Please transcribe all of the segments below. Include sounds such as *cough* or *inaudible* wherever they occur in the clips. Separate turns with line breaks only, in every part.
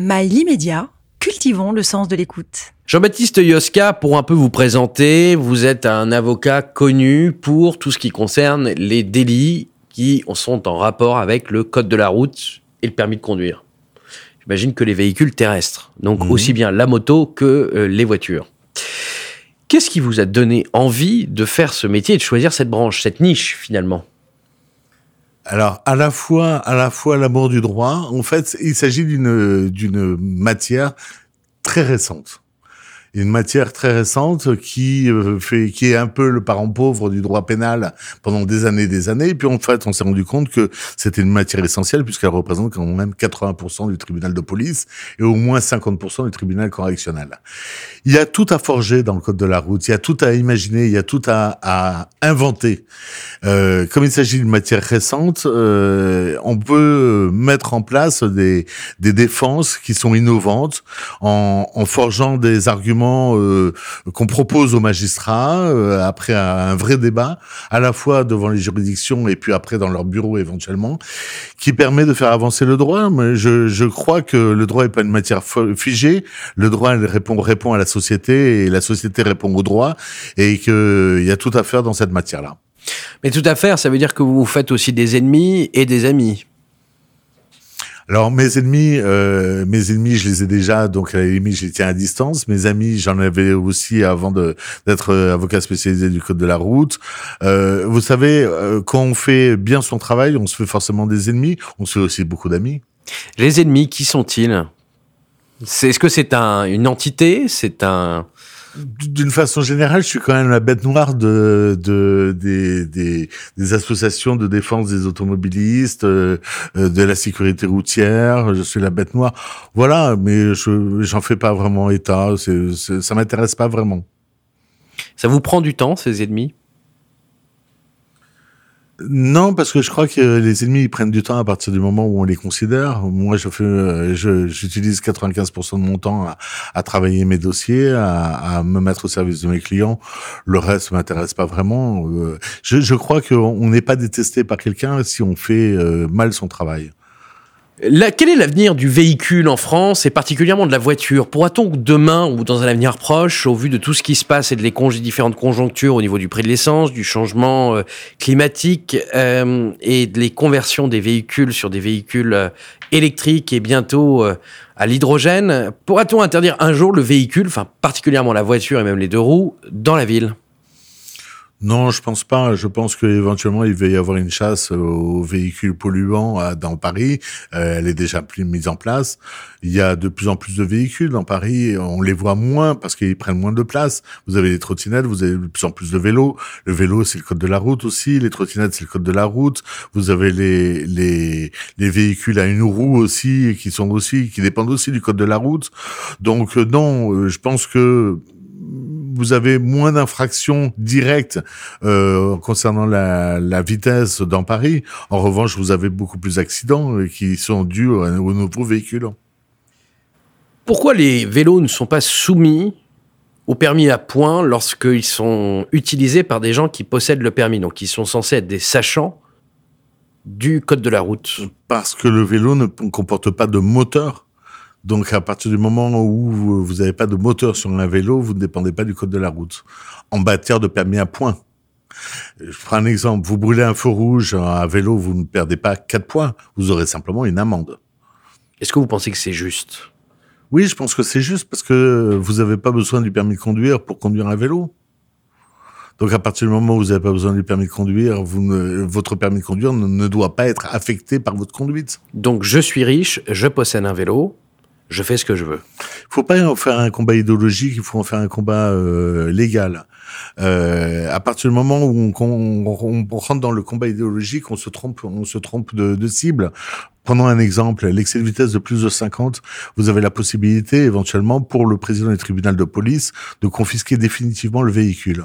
Mail immédiat, cultivons le sens de l'écoute.
Jean-Baptiste Yoska, pour un peu vous présenter, vous êtes un avocat connu pour tout ce qui concerne les délits qui sont en rapport avec le code de la route et le permis de conduire. J'imagine que les véhicules terrestres, donc
Mhm.
aussi bien la moto que euh, les voitures. Qu'est-ce qui vous a donné envie de faire ce métier et de choisir cette branche, cette niche finalement?
Alors, à la fois, à la fois l'amour du droit, en fait, il s'agit d'une, d'une matière très récente. Une matière très récente qui euh, fait, qui est un peu le parent pauvre du droit pénal pendant des années et des années. Et puis, en fait, on s'est rendu compte que c'était une matière essentielle puisqu'elle représente quand même 80% du tribunal de police et au moins 50% du tribunal correctionnel. Il y a tout à forger dans le code de la route. Il y a tout à imaginer. Il y a tout à, à inventer. Euh, comme il s'agit d'une matière récente, euh, on peut mettre en place des, des défenses qui sont innovantes en, en forgeant des arguments euh, qu'on propose aux magistrats euh, après un, vrai débat, à la fois devant les juridictions et puis après dans leur bureau éventuellement, qui permet de faire avancer le droit. Mais je, crois que le droit n'est pas une matière figée. Le droit répond, répond à la société et la société répond au droit et qu'il y a tout à faire dans cette matière-là.
Mais tout à fait, ça veut dire que vous faites aussi des ennemis et des amis.
Alors mes ennemis, euh, mes ennemis, je les ai déjà, donc à la limite, je les tiens à distance. Mes amis, j'en avais aussi avant d'être euh, avocat spécialisé du code de la route. Euh, vous savez, euh, quand on fait bien son travail, on se fait forcément des ennemis. On se fait aussi beaucoup d'amis.
Les ennemis, qui sont-ils? Est-ce que c'est un, une entité? C'est un...
D'une façon générale, je suis quand même la bête noire de, de des, des, des associations de défense des automobilistes, euh, de la sécurité routière. Je suis la bête noire. Voilà, mais je j'en fais pas vraiment état. C'est, c'est- ça m'intéresse pas vraiment.
Ça vous prend du temps, ces ennemis?
Non, parce que je crois que les ennemis ils prennent du temps à partir du moment où on les considère. Moi, je fais, euh, je, j'utilise 95% de mon temps à, à travailler mes dossiers, à, à me mettre au service de mes clients. Le reste m'intéresse pas vraiment. Euh, Je, je crois qu'on n'est pas détesté par quelqu'un si on fait euh, mal son travail.
La- quel est l'avenir du véhicule en France et particulièrement de la voiture? Pourra-t-on demain ou dans un avenir proche, au vu de tout ce qui se passe et de les différentes conjonctures au niveau du prix de l'essence, du changement euh, climatique euh, et de les conversions des véhicules sur des véhicules euh, électriques et bientôt euh, à l'hydrogène, pourra-t-on interdire un jour le véhicule, enfin particulièrement la voiture et même les deux roues, dans la ville?
Non, je pense pas. Je pense qu'éventuellement, il va y avoir une chasse aux véhicules polluants dans Paris. Euh, elle est déjà plus mise en place. Il y a de plus en plus de véhicules dans Paris. On les voit moins parce qu'ils prennent moins de place. Vous avez les trottinettes, vous avez de plus en plus de vélos. Le vélo, c'est le code de la route aussi. Les trottinettes, c'est le code de la route. Vous avez les, les, les véhicules à une roue aussi, qui sont aussi, qui dépendent aussi du code de la route. Donc, euh, non, euh, je pense que vous avez moins d'infractions directes euh, concernant la, la vitesse dans Paris. En revanche, vous avez beaucoup plus d'accidents euh, qui sont dus aux, aux nouveaux véhicules.
Pourquoi les vélos ne sont pas soumis au permis à points lorsqu'ils sont utilisés par des gens qui possèdent le permis, donc qui sont censés être des sachants du code de la route
Parce que le vélo ne comporte pas de moteur. Donc, à partir du moment où vous- n'avez pas de moteur sur un vélo, vous ne dépendez pas du code de la route. En matière de permis à points. Je prends un exemple. Vous brûlez un feu rouge à vélo, vous ne perdez pas 4 points. Vous aurez simplement une amende.
Est-ce que vous pensez que c'est juste?
Oui, je pense que c'est juste parce que vous n'avez pas besoin du permis de conduire pour conduire un vélo. Donc à partir du moment où vous n'avez pas besoin du permis de conduire, vous ne- votre permis de conduire ne, ne doit pas être affecté par votre conduite.
Donc je suis riche, je possède un vélo, je fais ce que je veux.
Il faut pas en faire un combat idéologique, il faut en faire un combat euh, légal. Euh, à partir du moment où on, on- on rentre dans le combat idéologique, on se trompe, on se trompe de, de cible. Prenons un exemple, l'excès de vitesse de plus de 50, vous avez la possibilité éventuellement pour le président du tribunal de police de confisquer définitivement le véhicule.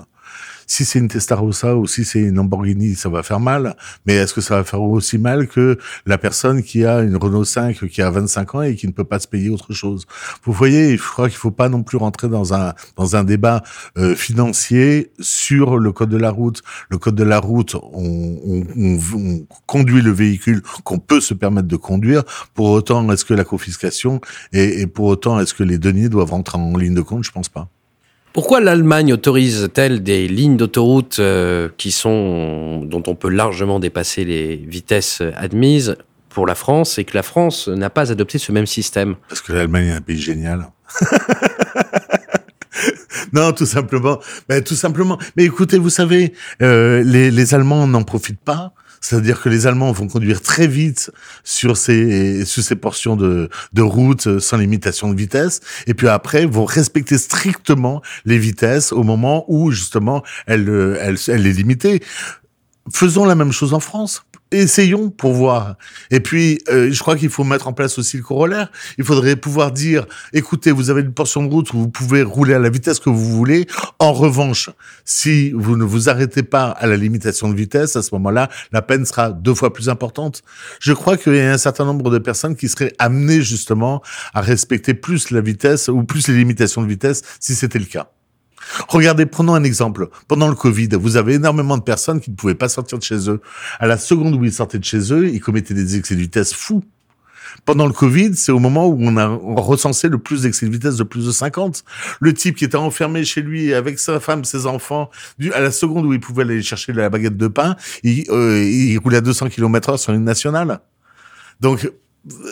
Si c'est une Testarossa ou si c'est une Lamborghini, ça va faire mal. Mais est-ce que ça va faire aussi mal que la personne qui a une Renault 5 qui a 25 ans et qui ne peut pas se payer autre chose? Vous voyez, je crois qu'il faut pas non plus rentrer dans un dans un débat euh, financier sur le code de la route. Le code de la route, on, on, on, on conduit le véhicule qu'on peut se permettre de conduire. Pour autant, est-ce que la confiscation et, et pour autant, est-ce que les deniers doivent rentrer en ligne de compte? Je pense pas.
Pourquoi l'Allemagne autorise-t-elle des lignes d'autoroute euh, qui sont dont on peut largement dépasser les vitesses admises pour la France et que la France n'a pas adopté ce même système?
Parce que l'Allemagne est un pays génial. *laughs* non, tout simplement. Mais tout simplement. Mais écoutez, vous savez, euh, les, les Allemands n'en profitent pas. C'est-à-dire que les Allemands vont conduire très vite sur ces sur ces portions de de route sans limitation de vitesse, et puis après vont respecter strictement les vitesses au moment où justement elle elle elle est limitée. Faisons la même chose en France essayons pour voir. Et puis, euh, je crois qu'il faut mettre en place aussi le corollaire. Il faudrait pouvoir dire, écoutez, vous avez une portion de route où vous pouvez rouler à la vitesse que vous voulez. En revanche, si vous ne vous arrêtez pas à la limitation de vitesse, à ce moment-là, la peine sera deux fois plus importante. Je crois qu'il y a un certain nombre de personnes qui seraient amenées justement à respecter plus la vitesse ou plus les limitations de vitesse si c'était le cas. Regardez, prenons un exemple. Pendant le Covid, vous avez énormément de personnes qui ne pouvaient pas sortir de chez eux. À la seconde où ils sortaient de chez eux, ils commettaient des excès de vitesse fous. Pendant le Covid, c'est au moment où on a recensé le plus d'excès de vitesse de plus de 50. Le type qui était enfermé chez lui avec sa femme, ses enfants, à la seconde où il pouvait aller chercher la baguette de pain, il, euh, roulait à 200 km heure sur une nationale. Donc,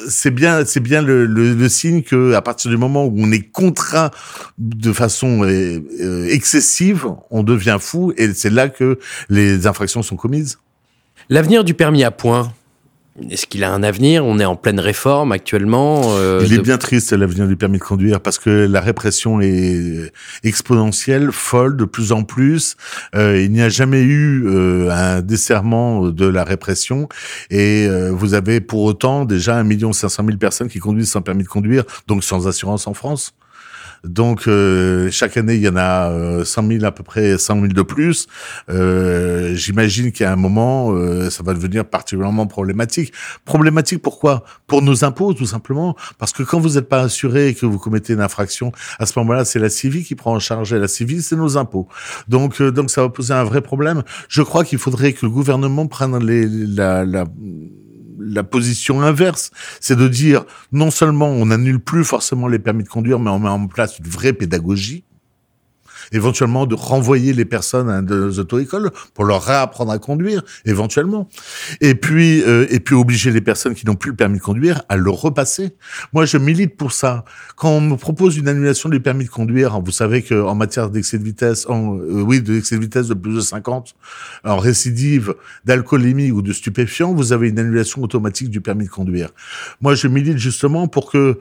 c'est bien, c'est bien le, le, le, signe que à partir du moment où on est contraint de façon euh, euh, excessive, on devient fou et c'est là que les infractions sont commises.
L'avenir du permis à points, est-ce qu'il a un avenir? On est en pleine réforme actuellement.
Euh, Il est de... bien triste l'avenir du permis de conduire parce que la répression est exponentielle, folle de plus en plus. Euh, il n'y a jamais eu euh, un desserrement de la répression et euh, vous avez pour autant déjà un million cinq cent mille personnes qui conduisent sans permis de conduire, donc sans assurance en France. Donc euh, chaque année, il y en a euh, 100 000 à peu près, 100 000 de plus. Euh, J'imagine qu'à un moment, euh, ça va devenir particulièrement problématique. Problématique pourquoi? Pour nos impôts, tout simplement. Parce que quand vous n'êtes pas assuré et que vous commettez une infraction, à ce moment-là, c'est la CIVI qui prend en charge. Et la CIVI, c'est nos impôts. Donc, euh, donc ça va poser un vrai problème. Je crois qu'il faudrait que le gouvernement prenne les, la, la la position inverse, c'est de dire non seulement on n'annule plus forcément les permis de conduire, mais on met en place une vraie pédagogie éventuellement de renvoyer les personnes à des auto-écoles pour leur réapprendre à conduire, éventuellement. Et puis, euh, et puis obliger les personnes qui n'ont plus le permis de conduire à le repasser. Moi, je milite pour ça. Quand on me propose une annulation du permis de conduire, vous savez qu'en matière d'excès de vitesse, euh, oui, d'excès de vitesse de plus de 50, en récidive d'alcoolémie ou de stupéfiant, vous avez une annulation automatique du permis de conduire. Moi, je milite justement pour que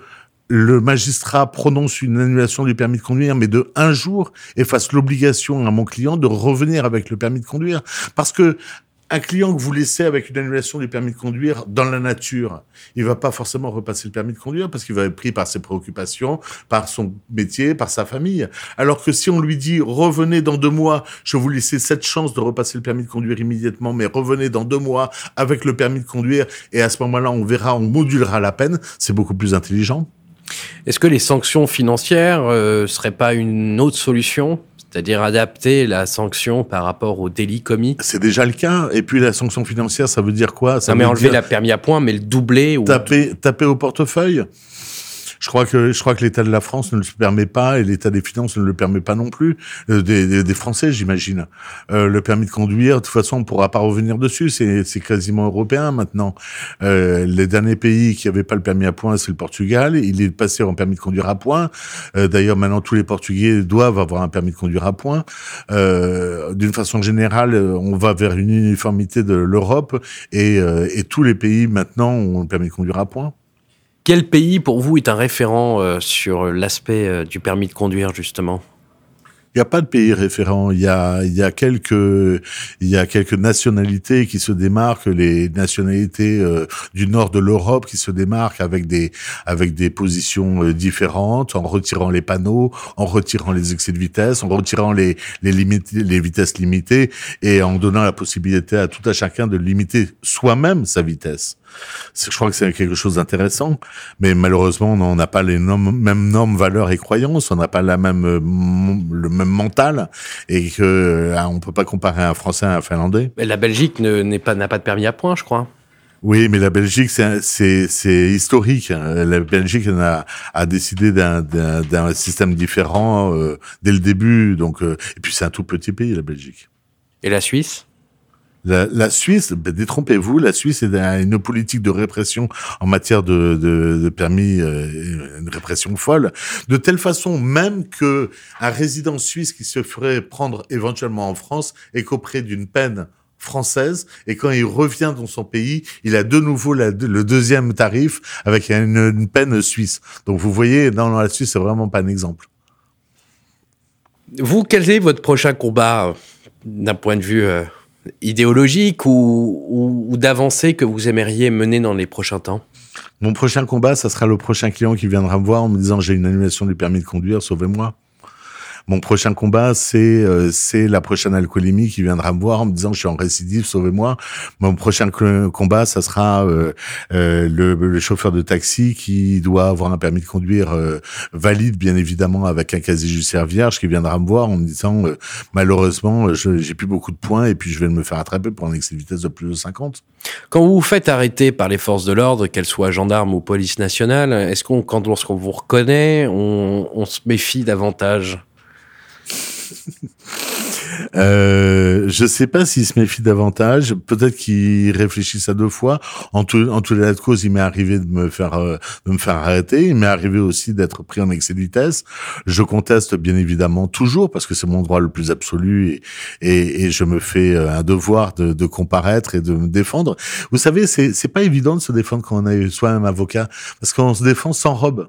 le magistrat prononce une annulation du permis de conduire, mais de un jour, et fasse l'obligation à mon client de revenir avec le permis de conduire. Parce que un client que vous laissez avec une annulation du permis de conduire dans la nature, il va pas forcément repasser le permis de conduire parce qu'il va être pris par ses préoccupations, par son métier, par sa famille. Alors que si on lui dit revenez dans deux mois, je vous laisser cette chance de repasser le permis de conduire immédiatement, mais revenez dans deux mois avec le permis de conduire et à ce moment-là on verra, on modulera la peine, c'est beaucoup plus intelligent.
Est-ce que les sanctions financières euh, seraient pas une autre solution c'est-à-dire adapter la sanction par rapport au délit commis?
C'est déjà le cas. Et puis la sanction financière, ça veut dire quoi? Ça
Non, mais enlever
dire
la permis à points, mais le doubler ou
taper, taper au portefeuille? Je crois que je crois que l'État de la France ne le permet pas et l'État des finances ne le permet pas non plus. Euh, des, des, des, Français, j'imagine. Euh, le permis de conduire, de toute façon, on pourra pas revenir dessus. C'est c'est quasiment européen maintenant. Euh, les derniers pays qui avaient pas le permis à points, c'est le Portugal. Il est passé en permis de conduire à points. Euh, D'ailleurs, maintenant tous les Portugais doivent avoir un permis de conduire à points. Euh, D'une façon générale, on va vers une uniformité de l'Europe et, euh, et tous les pays maintenant ont le permis de conduire à points.
Quel pays pour vous est un référent euh, sur l'aspect euh, du permis de conduire justement?
Il n'y a pas de pays référent. Il y a, il y a quelques, il y a quelques nationalités qui se démarquent, les nationalités euh, du nord de l'Europe qui se démarquent avec des, avec des positions euh, différentes, en retirant les panneaux, en retirant les excès de vitesse, en retirant les, les limites, les vitesses limitées et en donnant la possibilité à tout à chacun de limiter soi-même sa vitesse. Je crois que c'est quelque chose d'intéressant, mais malheureusement, on n'a pas les mêmes normes, valeurs et croyances, on n'a pas la même, euh, le même mental, et que euh, on peut pas comparer un Français à un Finlandais.
la Belgique n'est pas n'a pas de permis à point, je crois.
Oui, mais la Belgique, c'est historique. La Belgique a, a décidé d'un système différent euh, dès le début. Donc, et puis c'est un tout petit pays, la Belgique.
Et la Suisse?
La, Suisse, ben, détrompez-vous, la Suisse a une politique de répression en matière de, permis, euh, une répression folle, de telle façon même que un résident suisse qui se ferait prendre éventuellement en France est qu'auprès d'une peine française et quand il revient dans son pays, il a de nouveau le deuxième tarif avec une, peine suisse. Donc vous voyez, dans la Suisse, c'est vraiment pas un exemple.
Vous, quel est votre prochain combat euh, d'un point de vue euh, idéologique ou, ou, d'avancée que vous aimeriez mener dans les prochains temps?
Mon prochain combat, ça sera le prochain client qui viendra me voir en me disant j'ai une annulation du permis de conduire, sauvez-moi. Mon prochain combat, c'est euh, c'est la prochaine alcoolémie qui viendra me voir en me disant je suis en récidive, sauvez-moi. Mon prochain combat, ça sera euh, euh, le, le, chauffeur de taxi qui doit avoir un permis de conduire valide, bien évidemment, avec un casier judiciaire vierge, qui viendra me voir en me disant malheureusement j'ai plus beaucoup de points et puis je vais me faire attraper pour un excès de vitesse de plus de 50.
Quand vous vous faites arrêter par les forces de l'ordre, qu'elles soient gendarmes ou police nationale, est-ce qu'on quand lorsqu'on vous reconnaît, on, on se méfie davantage? *laughs*
euh, je sais pas s'il se méfie davantage. Peut-être qu'il réfléchissent à deux fois. En tout, en les cas, il m'est arrivé de me faire, euh, de me faire arrêter. Il m'est arrivé aussi d'être pris en excès de vitesse. Je conteste bien évidemment toujours parce que c'est mon droit le plus absolu et, et, et je me fais euh, un devoir de, de, comparaître et de me défendre. Vous savez, c'est, c'est pas évident de se défendre quand on est soi-même avocat parce qu'on se défend sans robe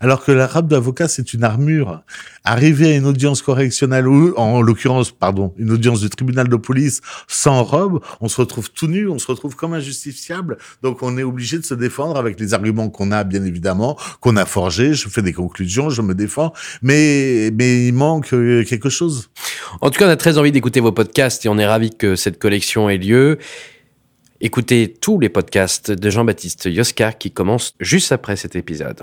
alors que la robe d'avocat, c'est une armure. Arriver à une audience correctionnelle, ou en l'occurrence, pardon, une audience du tribunal de police sans robe, on se retrouve tout nu, on se retrouve comme injustifiable. Donc on est obligé de se défendre avec les arguments qu'on a, bien évidemment, qu'on a forgés. Je fais des conclusions, je me défends, mais, mais il manque euh, quelque chose.
En tout cas, on a très envie d'écouter vos podcasts et on est ravis que cette collection ait lieu. Écoutez tous les podcasts de Jean-Baptiste Yoska qui commencent juste après cet épisode.